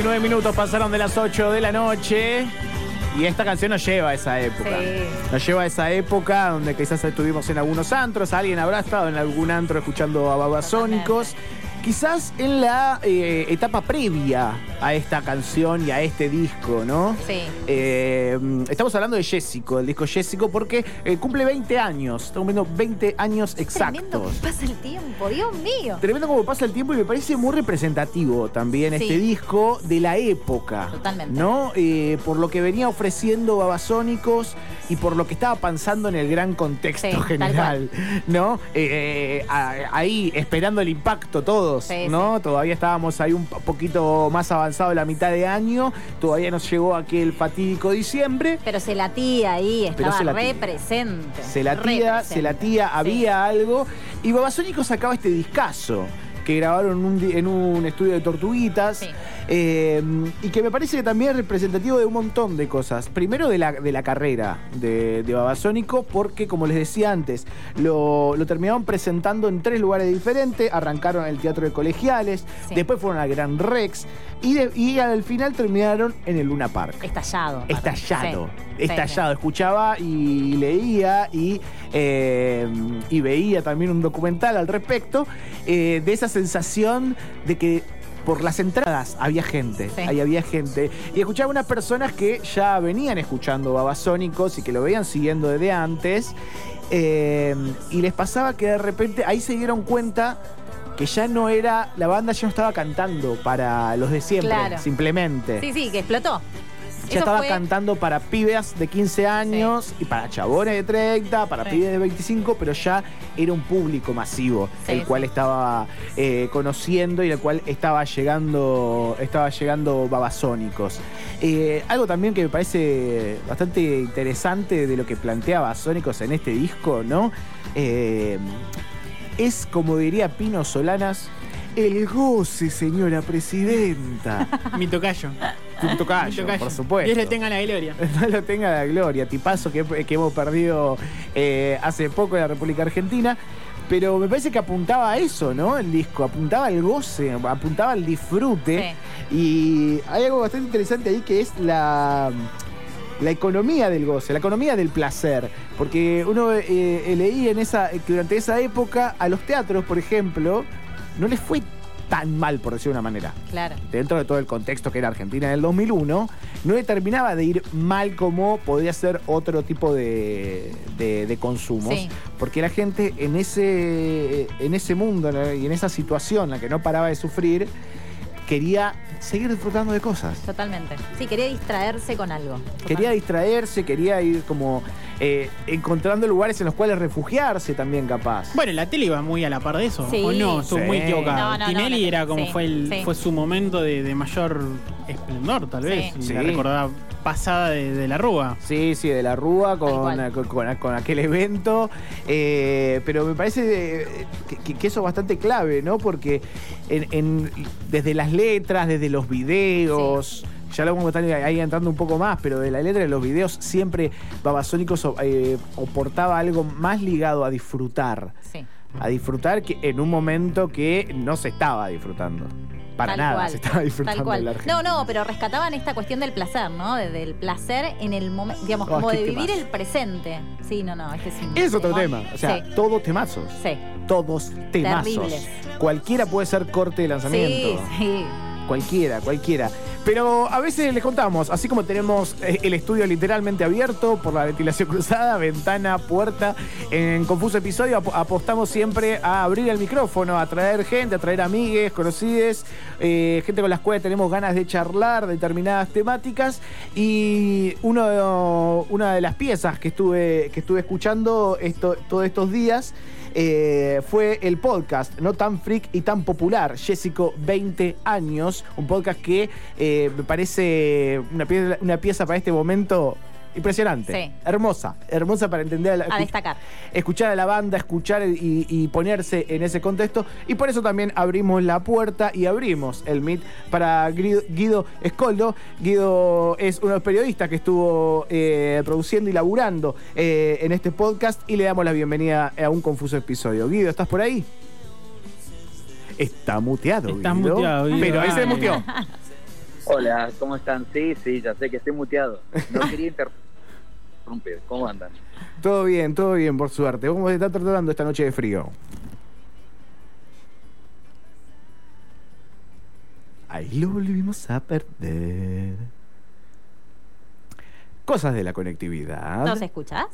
19 minutos pasaron de las 8 de la noche. Y esta canción nos lleva a esa época. Sí. Nos lleva a esa época donde quizás estuvimos en algunos antros. Alguien habrá estado en algún antro escuchando a Babasónicos. Quizás en la eh, etapa previa a esta canción y a este disco, ¿no? Sí. Eh, estamos hablando de Jessico, el disco Jessico, porque eh, cumple 20 años. Estamos viendo 20 años Tremendo exactos. que pasa el tiempo, Dios mío. Tremendo como pasa el tiempo y me parece muy representativo también Sí. este disco de la época. Totalmente. ¿No? Eh, por lo que venía ofreciendo Babasónicos y por lo que estaba pensando en el gran contexto Sí, general. ¿No? Ahí esperando el impacto todos. Sí, ¿No? Todavía estábamos ahí un poquito más avanzado la mitad de año. Todavía nos llegó aquel fatídico diciembre. Pero se latía ahí, estaba se latía. re presente. Se latía, se latía, Sí. había algo. Y Babasónicos sacaba este discazo que grabaron en un, en un estudio de tortuguitas. Sí. Eh, y que me parece que también es representativo de un montón de cosas. Primero de la, de la carrera de, de Babasónico, porque como les decía antes, lo, lo terminaron presentando en tres lugares diferentes. Arrancaron en el Teatro de Colegiales, Sí. después fueron al Gran Rex y, de- y al final terminaron en el Luna Park. Estallado. Estallado, Sí, estallado. Escuchaba y leía y, eh, y veía también un documental al respecto eh, de esa sensación de que por las entradas había gente, Sí. ahí había gente. Y escuchaba unas personas que ya venían escuchando Babasónicos y que lo veían siguiendo desde antes. eh, y les pasaba que de repente ahí se dieron cuenta que ya no era, la banda ya no estaba cantando para los de siempre, Claro. simplemente. Sí, sí, que explotó. Ya Eso estaba fue- cantando para pibes de 15 años y para chabones de 30, para Sí. pibes de 25, pero ya era un público masivo, Sí, el sí. cual estaba eh, conociendo y el cual estaba llegando, estaba llegando Babasónicos. Eh, algo también que me parece bastante interesante de lo que plantea Babasónicos en este disco, ¿no? Eh, es, como diría Pino Solanas, el goce, señora presidenta. Mi tocayo. Tocayo, tocayo. por supuesto. Dios le tenga la gloria. No lo tenga la gloria, tipazo que, que hemos perdido eh, hace poco en la República Argentina. Pero me parece que apuntaba a eso, ¿no? El disco, apuntaba al goce, apuntaba al disfrute. Y hay algo bastante interesante ahí que es la, la economía del goce, la economía del placer. Porque uno eh, leí en esa, que durante esa época a los teatros, por ejemplo, no les fue tan mal, por decirlo de una manera Claro. dentro de todo el contexto que era Argentina en el 2001, no le terminaba de ir mal como podría ser otro tipo de, de- de consumos. Sí. Porque la gente en ese, en ese mundo y en esa situación en la que no paraba de sufrir, quería seguir disfrutando de cosas. Totalmente. Sí, quería distraerse con algo. Quería distraerse, quería ir como eh, encontrando lugares en los cuales refugiarse también capaz. Bueno, la tele iba muy a la par de eso, Sí. ¿o no? Estuvo Sí. muy equivocado. No, no, no, Tinelli era como sí, fue, el, sí. fue su momento de, de mayor esplendor, tal vez. Sí. Y La recordaba pasada de, de la Rúa. Sí, sí, de la Rúa con, cual. con, con- con aquel evento. Eh, pero me parece eh, que, eso es bastante clave, ¿no? Porque en- en- desde las letras, desde los videos. Ya lo vamos a estar ahí entrando un poco más, pero de la letra de los videos siempre Babasónicos eh, aportaba algo más ligado a disfrutar. Sí. A disfrutar que en un momento que no se estaba disfrutando. Para Tal nada cual, se estaba disfrutando Tal cual. la Argentina. No, no, pero rescataban esta cuestión del placer, ¿no? De- del placer en el momento, digamos, Oh, como de vivir el presente. Sí, no, no, este es un Es otro tema. O sea, sí, todos temazos. sí. todos temazos. Terribles. Cualquiera puede ser corte de lanzamiento. Sí, sí. Cualquiera, cualquiera. Pero a veces les contamos, así como tenemos eh, el estudio literalmente abierto por la ventilación cruzada, ventana, puerta, en Confuso Episodio ap- apostamos siempre a abrir el micrófono, a traer gente, a traer amigues, conocides, eh, gente con las cuales tenemos ganas de charlar determinadas temáticas. Y uno, una de las piezas que estuve, que estuve escuchando esto, todos estos días eh, fue el podcast no tan freak y tan popular, Jessico 20 años, un podcast que eh, me parece una una pieza para este momento impresionante, Sí. hermosa, hermosa para entender a la- A destacar. escuchar a la banda, escuchar y, y ponerse en ese contexto. Y por eso también abrimos la puerta y abrimos el Meet para Guido, Guido Escoldo. Guido es uno de los periodistas que estuvo eh, produciendo y laburando eh, en este podcast y le damos la bienvenida a un confuso episodio. Guido, ¿estás por ahí? Está muteado. Está Guido. muteado, Guido. Pero ahí se muteó. Hola, ¿cómo están? Sí, sí, ya sé que estoy muteado. No quería interrumpir. ¿Cómo andan? Todo bien, todo bien, por suerte. ¿Cómo se está tratando esta noche de frío? Ahí lo volvimos a perder. Cosas de la conectividad. ¿Nos escuchás?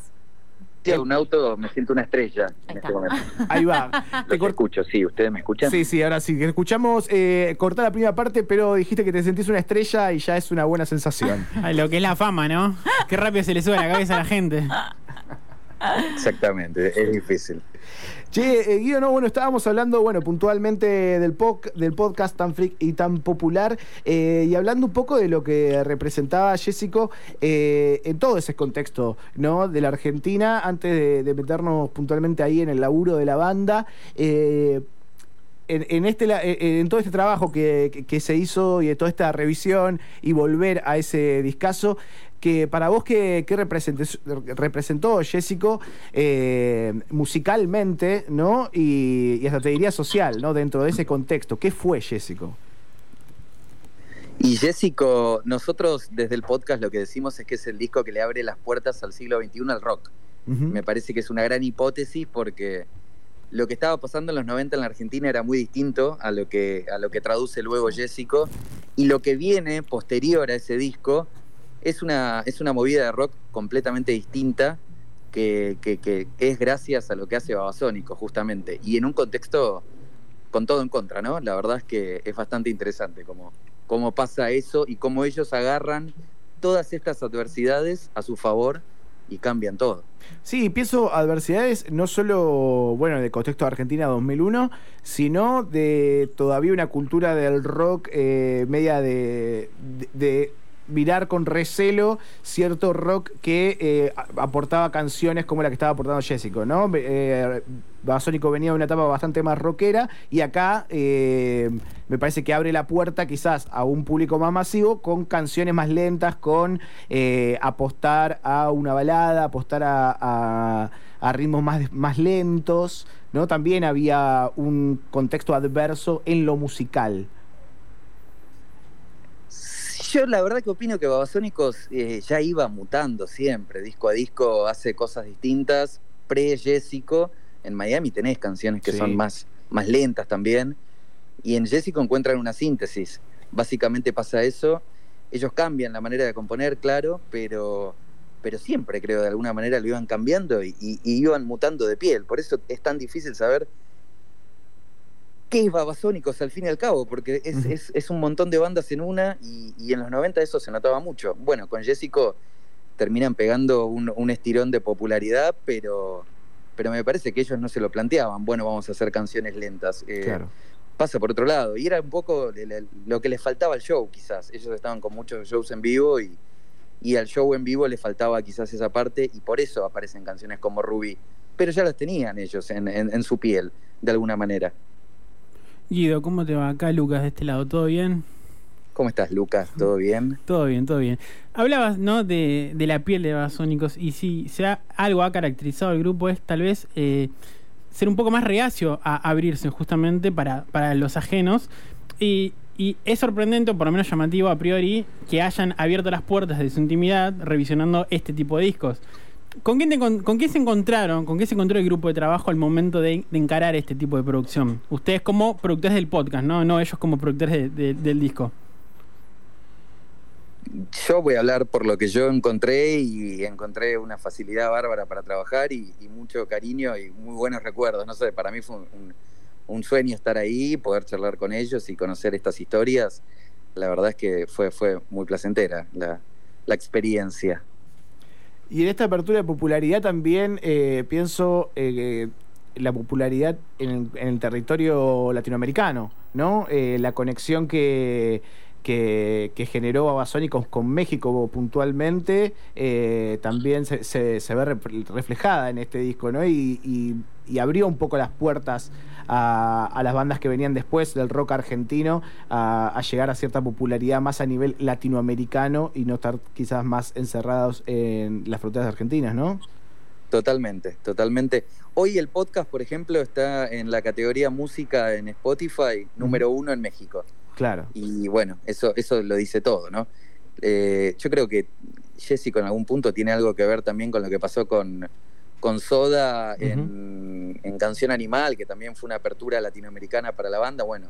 Sí, un auto, me siento una estrella Ahí en este momento. Ahí va. Te escucho, sí, ¿ustedes me escuchan? Sí, sí, ahora sí. Escuchamos eh, cortar la primera parte, pero dijiste que te sentís una estrella y ya es una buena sensación. Ay, lo que es la fama, ¿no? Qué rápido se le sube a la cabeza a la gente. Exactamente, es difícil. Che, eh, Guido, no, bueno, estábamos hablando, bueno, puntualmente del, poc- del podcast tan freak y tan popular, eh, y hablando un poco de lo que representaba Jessico eh, en todo ese contexto, ¿no? De la Argentina, antes de, meternos puntualmente ahí en el laburo de la banda. eh, en, este, en todo este trabajo que- que se hizo y de toda esta revisión y volver a ese discazo, que para vos, ¿qué, qué representó Jessico eh, musicalmente, ¿no? Y, y hasta te diría social, ¿no? Dentro de ese contexto. ¿Qué fue Jessico? Y Jessico, nosotros desde el podcast lo que decimos es que es el disco que le abre las puertas al siglo XXI al rock. Me parece que es una gran hipótesis porque lo que estaba pasando en los 90 en la Argentina era muy distinto a lo que, a lo que traduce luego Jessico. Y lo que viene posterior a ese disco es una, es una movida de rock completamente distinta que, que- es gracias a lo que hace Babasónico, justamente. Y en un contexto con todo en contra, ¿no? La verdad es que es bastante interesante cómo, cómo pasa eso y cómo ellos agarran todas estas adversidades a su favor y cambian todo. Sí, pienso adversidades no solo, bueno, del contexto de Argentina 2001, sino de todavía una cultura del rock eh, media de, de- de mirar con recelo cierto rock que eh, aportaba canciones como la que estaba aportando Jessico, ¿no? Eh, Babasónico venía de una etapa bastante más rockera y acá eh, me parece que abre la puerta quizás a un público más masivo con canciones más lentas, con apostar a una balada, apostar a, a- a ritmos más, más lentos, ¿no? También había un contexto adverso en lo musical. Yo la verdad que opino que Babasónicos eh, ya iba mutando siempre, disco a disco hace cosas distintas, pre-Jessico, en Miami tenés canciones que Sí. son más, más lentas también, y en Jessico encuentran una síntesis, básicamente pasa eso, ellos cambian la manera de componer, claro, pero, pero siempre creo de alguna manera lo iban cambiando y, y- y iban mutando de piel, por eso es tan difícil saber qué es Babasónicos al fin y al cabo, porque es, Ujú. es- es un montón de bandas en una y, y en los 90 eso se notaba mucho. Bueno, con Jessico terminan pegando un, un estirón de popularidad, pero, pero me parece que ellos no se lo planteaban. Bueno, vamos a hacer canciones lentas. Eh, Claro. Pasa por otro lado. Y era un poco le- le- lo que les faltaba al show, quizás. Ellos estaban con muchos shows en vivo y, y al show en vivo les faltaba quizás esa parte y por eso aparecen canciones como Ruby. Pero ya las tenían ellos en, en- en su piel, de alguna manera. Guido, ¿cómo te va acá, Lucas, de este lado? ¿Todo bien? ¿Cómo estás, Lucas? ¿Todo bien? Todo bien, todo bien. Hablabas, ¿no? De, de la piel de Babasónicos y si sea algo ha caracterizado al grupo es tal vez eh, ser un poco más reacio a abrirse justamente para, para los ajenos. Y, y es sorprendente, o por lo menos llamativo a priori, que hayan abierto las puertas de su intimidad revisionando este tipo de discos. ¿Con quién, te encon- ¿Con qué se encontraron? ¿Con qué se encontró el grupo de trabajo al momento de, de encarar este tipo de producción? Ustedes como productores del podcast, ¿no? No ellos como productores de- de- del disco. Yo voy a hablar por lo que yo encontré y encontré una facilidad bárbara para trabajar y, mucho cariño y muy buenos recuerdos. No sé, para mí fue un, sueño estar ahí, poder charlar con ellos y conocer estas historias. La verdad es que fue, fue muy placentera la, la experiencia. Y en esta apertura de popularidad también eh, pienso eh, la popularidad en el, en el territorio latinoamericano, ¿no? Eh, la conexión que, que, que generó Babasónicos con México puntualmente eh, también se, se- se ve reflejada en este disco, ¿no? Y, y- y abrió un poco las puertas a, a las bandas que venían después del rock argentino a, a llegar a cierta popularidad más a nivel latinoamericano y no estar quizás más encerrados en las fronteras argentinas, ¿no? Totalmente, totalmente. Hoy el podcast, por ejemplo, está en la categoría música en Spotify, número uno en México. Claro. Y bueno, eso, eso lo dice todo, ¿no? Eh, yo creo que Jessico en algún punto tiene algo que ver también con lo que pasó con, con Soda en, en Canción Animal, que también fue una apertura latinoamericana para la banda. Bueno,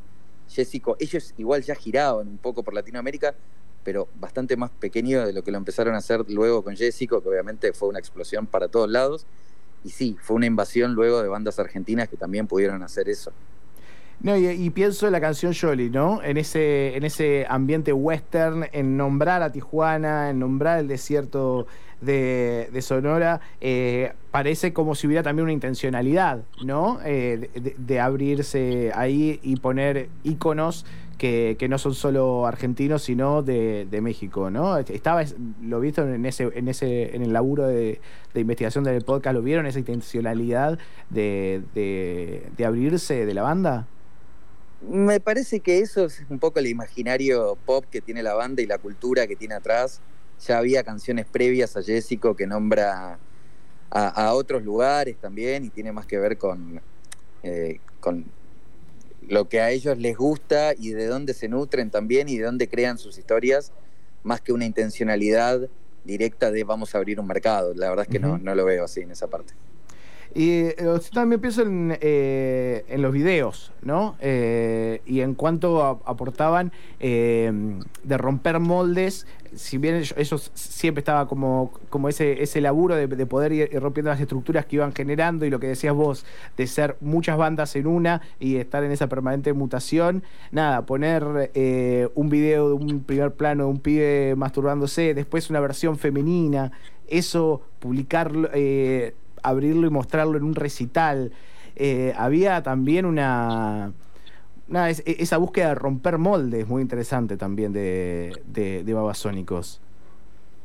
Jessico, ellos igual ya giraban un poco por Latinoamérica, pero bastante más pequeño de lo que lo empezaron a hacer luego con Jessico, que obviamente fue una explosión para todos lados. Y sí, fue una invasión luego de bandas argentinas que también pudieron hacer eso. No, y, pienso en la canción Jolly, ¿no? En ese, en ese ambiente western, en nombrar a Tijuana, en nombrar el desierto de, Sonora, eh, parece como si hubiera también una intencionalidad, ¿no? Eh, de, de abrirse ahí y poner íconos que, que no son solo argentinos, sino de, de México, ¿no? Estaba, lo visto en ese, en ese, en el laburo de, de investigación del podcast, ¿lo vieron esa intencionalidad de, de abrirse de la banda? Me parece que eso es un poco el imaginario pop que tiene la banda y la cultura que tiene atrás. Ya había canciones previas a Jessico que nombra a, a otros lugares también y tiene más que ver con, eh, con lo que a ellos les gusta y de dónde se nutren también y de dónde crean sus historias, más que una intencionalidad directa de vamos a abrir un mercado. La verdad es que uh -huh. no, no lo veo así en esa parte. Y eh, también pienso en, eh, en, los videos, ¿no? Eh, y en cuanto a, aportaban eh, de romper moldes, si bien ellos, siempre estaba como, como ese, ese laburo de, de poder ir, rompiendo las estructuras que iban generando y lo que decías vos, de ser muchas bandas en una y estar en esa permanente mutación, nada, poner eh, un video de un primer plano de un pibe masturbándose, después una versión femenina, eso, publicarlo eh, abrirlo y mostrarlo en un recital. Eh, había también una, es, esa búsqueda de romper moldes muy interesante también de, de, de Babasónicos.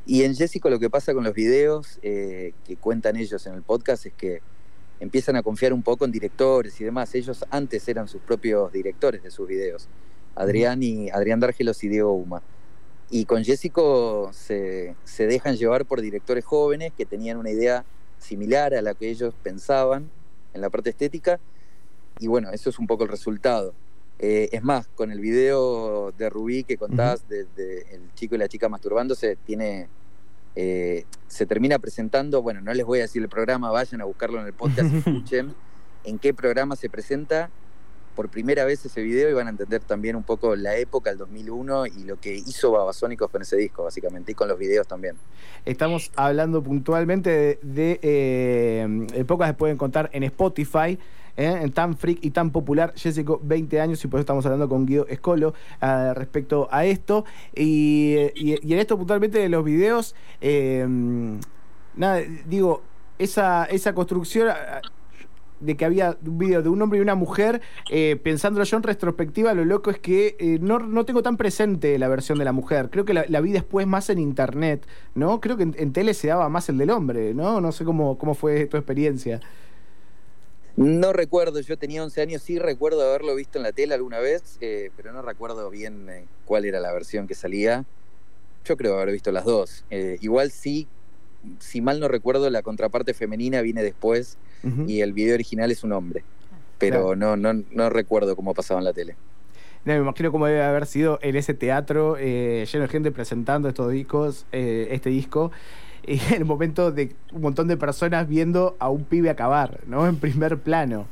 Y en Jessico lo que pasa con los videos eh, que cuentan ellos en el podcast es que empiezan a confiar un poco en directores y demás. Ellos antes eran sus propios directores de sus videos, Adrián y Adrián Dárgelos y Diego Uma. Y con Jessico se, se dejan llevar por directores jóvenes que tenían una idea similar a la que ellos pensaban en la parte estética. Y bueno, eso es un poco el resultado. Eh, es más, con el video de Rubí que contás, uh -huh. de, de, el chico y la chica masturbándose, tiene, eh, se termina presentando, bueno, no les voy a decir el programa, vayan a buscarlo en el podcast, escuchen en qué programa se presenta por primera vez ese video y van a entender también un poco la época, el 2001 y lo que hizo Babasónicos con ese disco, básicamente, y con los videos también. Estamos hablando puntualmente de, de eh, pocas se pueden contar en Spotify. ¿eh? tan freak y tan popular, Jessico, 20 años, y por eso estamos hablando con Guido Escolo uh, respecto a esto. Y, en esto puntualmente de los videos, eh, nada, digo, esa, esa construcción de que había un video de un hombre y una mujer, eh, pensándolo yo en retrospectiva, lo loco es que eh, no, no, tengo tan presente la versión de la mujer. Creo que la, la vi después más en internet, ¿no? Creo que en, tele se daba más el del hombre, ¿no? No sé cómo, cómo fue tu experiencia. No recuerdo, yo tenía 11 años, sí recuerdo haberlo visto en la tele alguna vez, eh, pero no recuerdo bien eh, cuál era la versión que salía. Yo creo haber visto las dos. Igual sí, si mal no recuerdo, la contraparte femenina viene después uh -huh. y el video original es un hombre. Pero claro. no, no, no recuerdo cómo pasaba en la tele. No, me imagino cómo debe haber sido en ese teatro eh, lleno de gente presentando estos discos, eh, este disco, y en el momento de un montón de personas viendo a un pibe acabar, ¿no? En primer plano.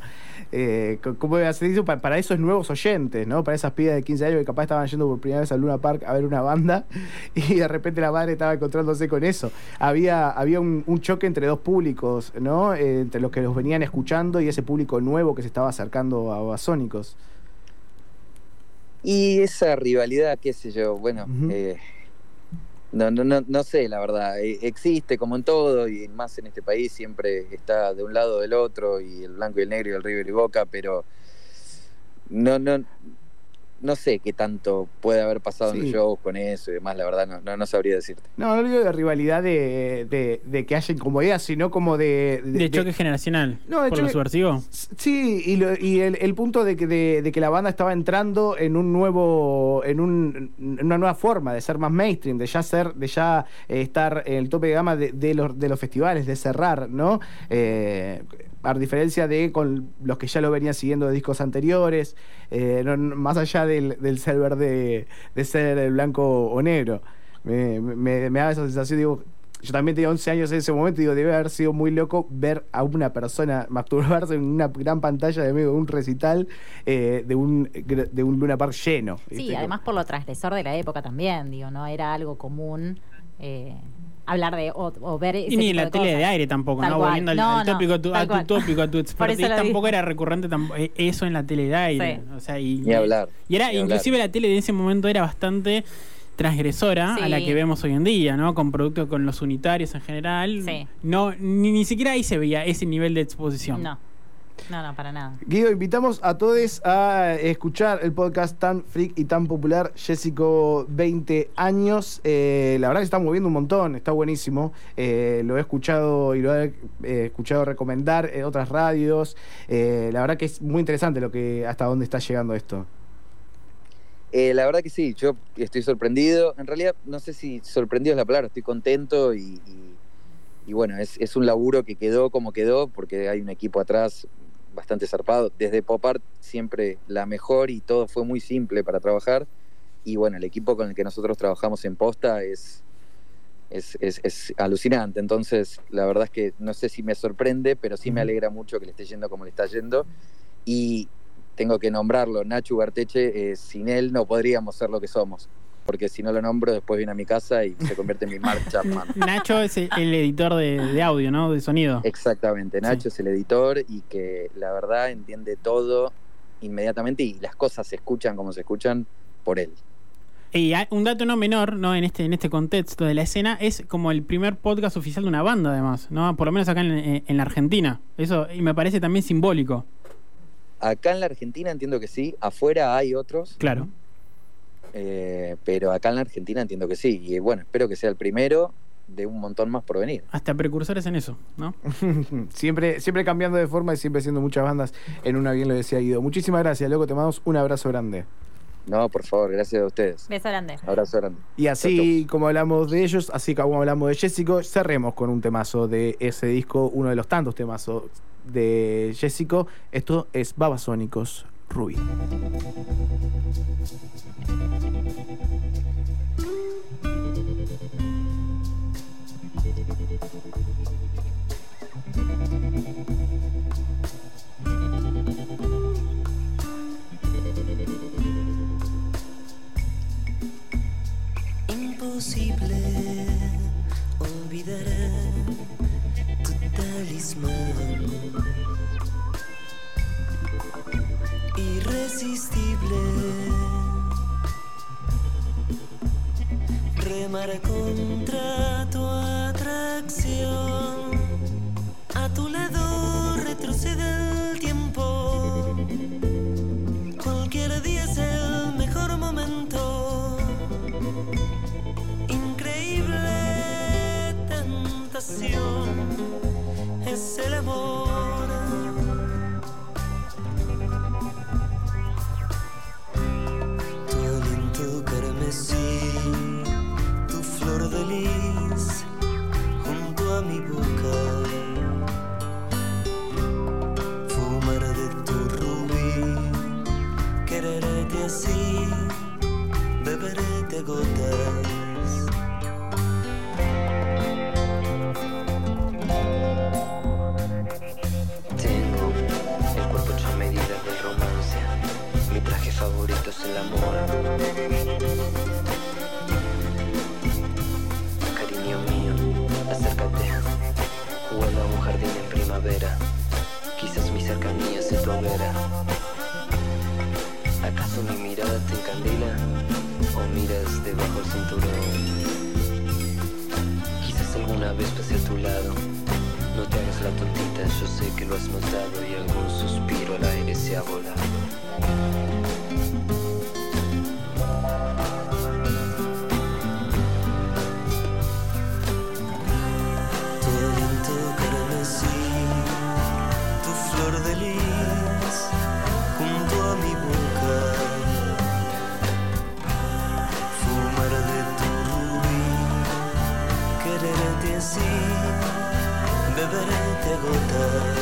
Eh, ¿Cómo hacer eso para, para, esos nuevos oyentes, ¿no? Para esas pibas de 15 años que capaz estaban yendo por primera vez a Luna Park a ver una banda y de repente la madre estaba encontrándose con eso. Había, había un, un choque entre dos públicos, ¿no? Eh, entre los que los venían escuchando y ese público nuevo que se estaba acercando a Basónicos. Y esa rivalidad, qué sé yo, bueno, uh -huh. eh, no, no, no, no sé, la verdad, e, existe como en todo y más en este país siempre está de un lado o del otro y el blanco y el negro y el River y Boca, pero no, no, no sé qué tanto puede haber pasado sí. en los shows con eso y demás, la verdad no, no, no sabría decirte. No, no digo de rivalidad de, de, de, que haya incomodidad, sino como de... De, de choque generacional, no, por choque, lo subversivo. Sí, y, lo, y el, el, punto de que, de, que la banda estaba entrando en un nuevo, en, un, en una nueva forma de ser más mainstream, de ya ser, de ya eh, estar en el tope de gama de, los, de los festivales, de cerrar, ¿no? Eh, a diferencia de con los que ya lo venían siguiendo de discos anteriores, eh, no- más allá del, del ser verde, de ser blanco o negro. Me, me- me da esa sensación, digo, yo también tenía 11 años en ese momento, digo, debe haber sido muy loco ver a una persona masturbarse en una gran pantalla de medio de un recital eh, de un de un Luna Park lleno. Sí, ¿viste? además por lo transgresor de la época también, digo, no era algo común eh, hablar de o, o ver ese Y ni en tipo la de tele de aire tampoco, Tal ¿no? cual. Volviendo al, No, al no, tópico, a tu, a tu cual. tópico, a tu expertise, tampoco era recurrente tampo- eh, eso en la tele de aire. Sí. O sea, y, Ni hablar, Y era, hablar. inclusive la tele de ese momento era bastante transgresora a la que vemos hoy en día, ¿no? Con productos con los unitarios en general. Sí. No, ni, ni siquiera ahí se veía ese nivel de exposición. No, no, no, para nada. Guido, invitamos a todos a escuchar el podcast tan freak y tan popular, Jessico 20 años. Eh, la verdad que se está moviendo un montón, está buenísimo. Eh, lo he escuchado y lo he eh, escuchado recomendar en otras radios. Eh, la verdad que es muy interesante lo que hasta dónde está llegando esto. Eh, la verdad que sí, yo estoy sorprendido. En realidad, no sé si sorprendido es la palabra, estoy contento y, y- y bueno, es, es un laburo que quedó como quedó porque hay un equipo atrás bastante zarpado. Desde Pop Art siempre la mejor y todo fue muy simple para trabajar. Y bueno, el equipo con el que nosotros trabajamos en Posta es, es, es- es alucinante. Entonces, la verdad es que no sé si me sorprende, pero sí me alegra mucho que le esté yendo como le está yendo. Y tengo que nombrarlo, Nacho Ugarteche, eh, sin él no podríamos ser lo que somos. Porque si no lo nombro, después viene a mi casa y se convierte en mi Mark Chapman. Nacho es el, el editor de, de audio, ¿no? De sonido. Exactamente, Nacho es el editor y que la verdad entiende todo inmediatamente y las cosas se escuchan como se escuchan por él. Y hay un dato no menor, ¿no? En este, en este contexto de la escena, es como el primer podcast oficial de una banda, además, ¿no? Por lo menos acá en, en la Argentina. Eso, y me parece también simbólico. Acá en la Argentina entiendo que sí, afuera hay otros, Claro. Eh, pero acá en la Argentina entiendo que sí. Y bueno, espero que sea el primero de un montón más por venir. Hasta precursores en eso, ¿no? siempre, siempre cambiando de forma y siempre siendo muchas bandas en una, bien lo decía Guido. Muchísimas gracias, loco, te mandamos un abrazo grande. No, por favor, gracias a ustedes. Beso grande. Abrazo grande. Y así como hablamos de ellos, así como hablamos de Jessico, cerremos con un temazo de ese disco, uno de los tantos temazos de Jessico. Esto es Babasónicos Rubí. Imposible olvidar tu. Irresistible. Remar contra tu atracción. A tu lado retrocede ¿Acaso mi mirada te encandila? ¿O miras debajo el cinturón? Quizás alguna vez pase a tu lado. No te hagas la tontita, yo sé que lo has notado y algún suspiro al aire se ha volado. Quererte así, beberete a gotas.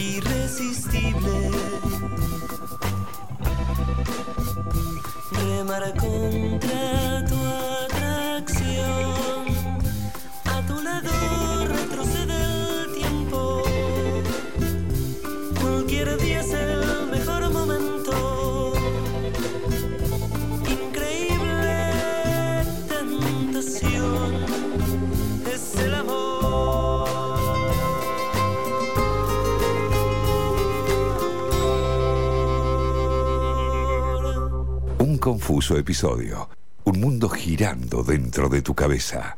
irresistible. Remar contra confuso episodio. Un mundo girando dentro de tu cabeza.